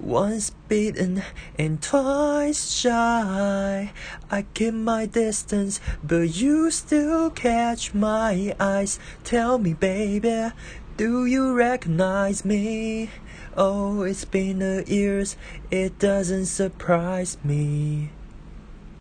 Once bitten and twice shy, I keep my distance, but you still catch my eyes. Tell me, baby, do you recognize me? Oh, it's been a years, it doesn't surprise me.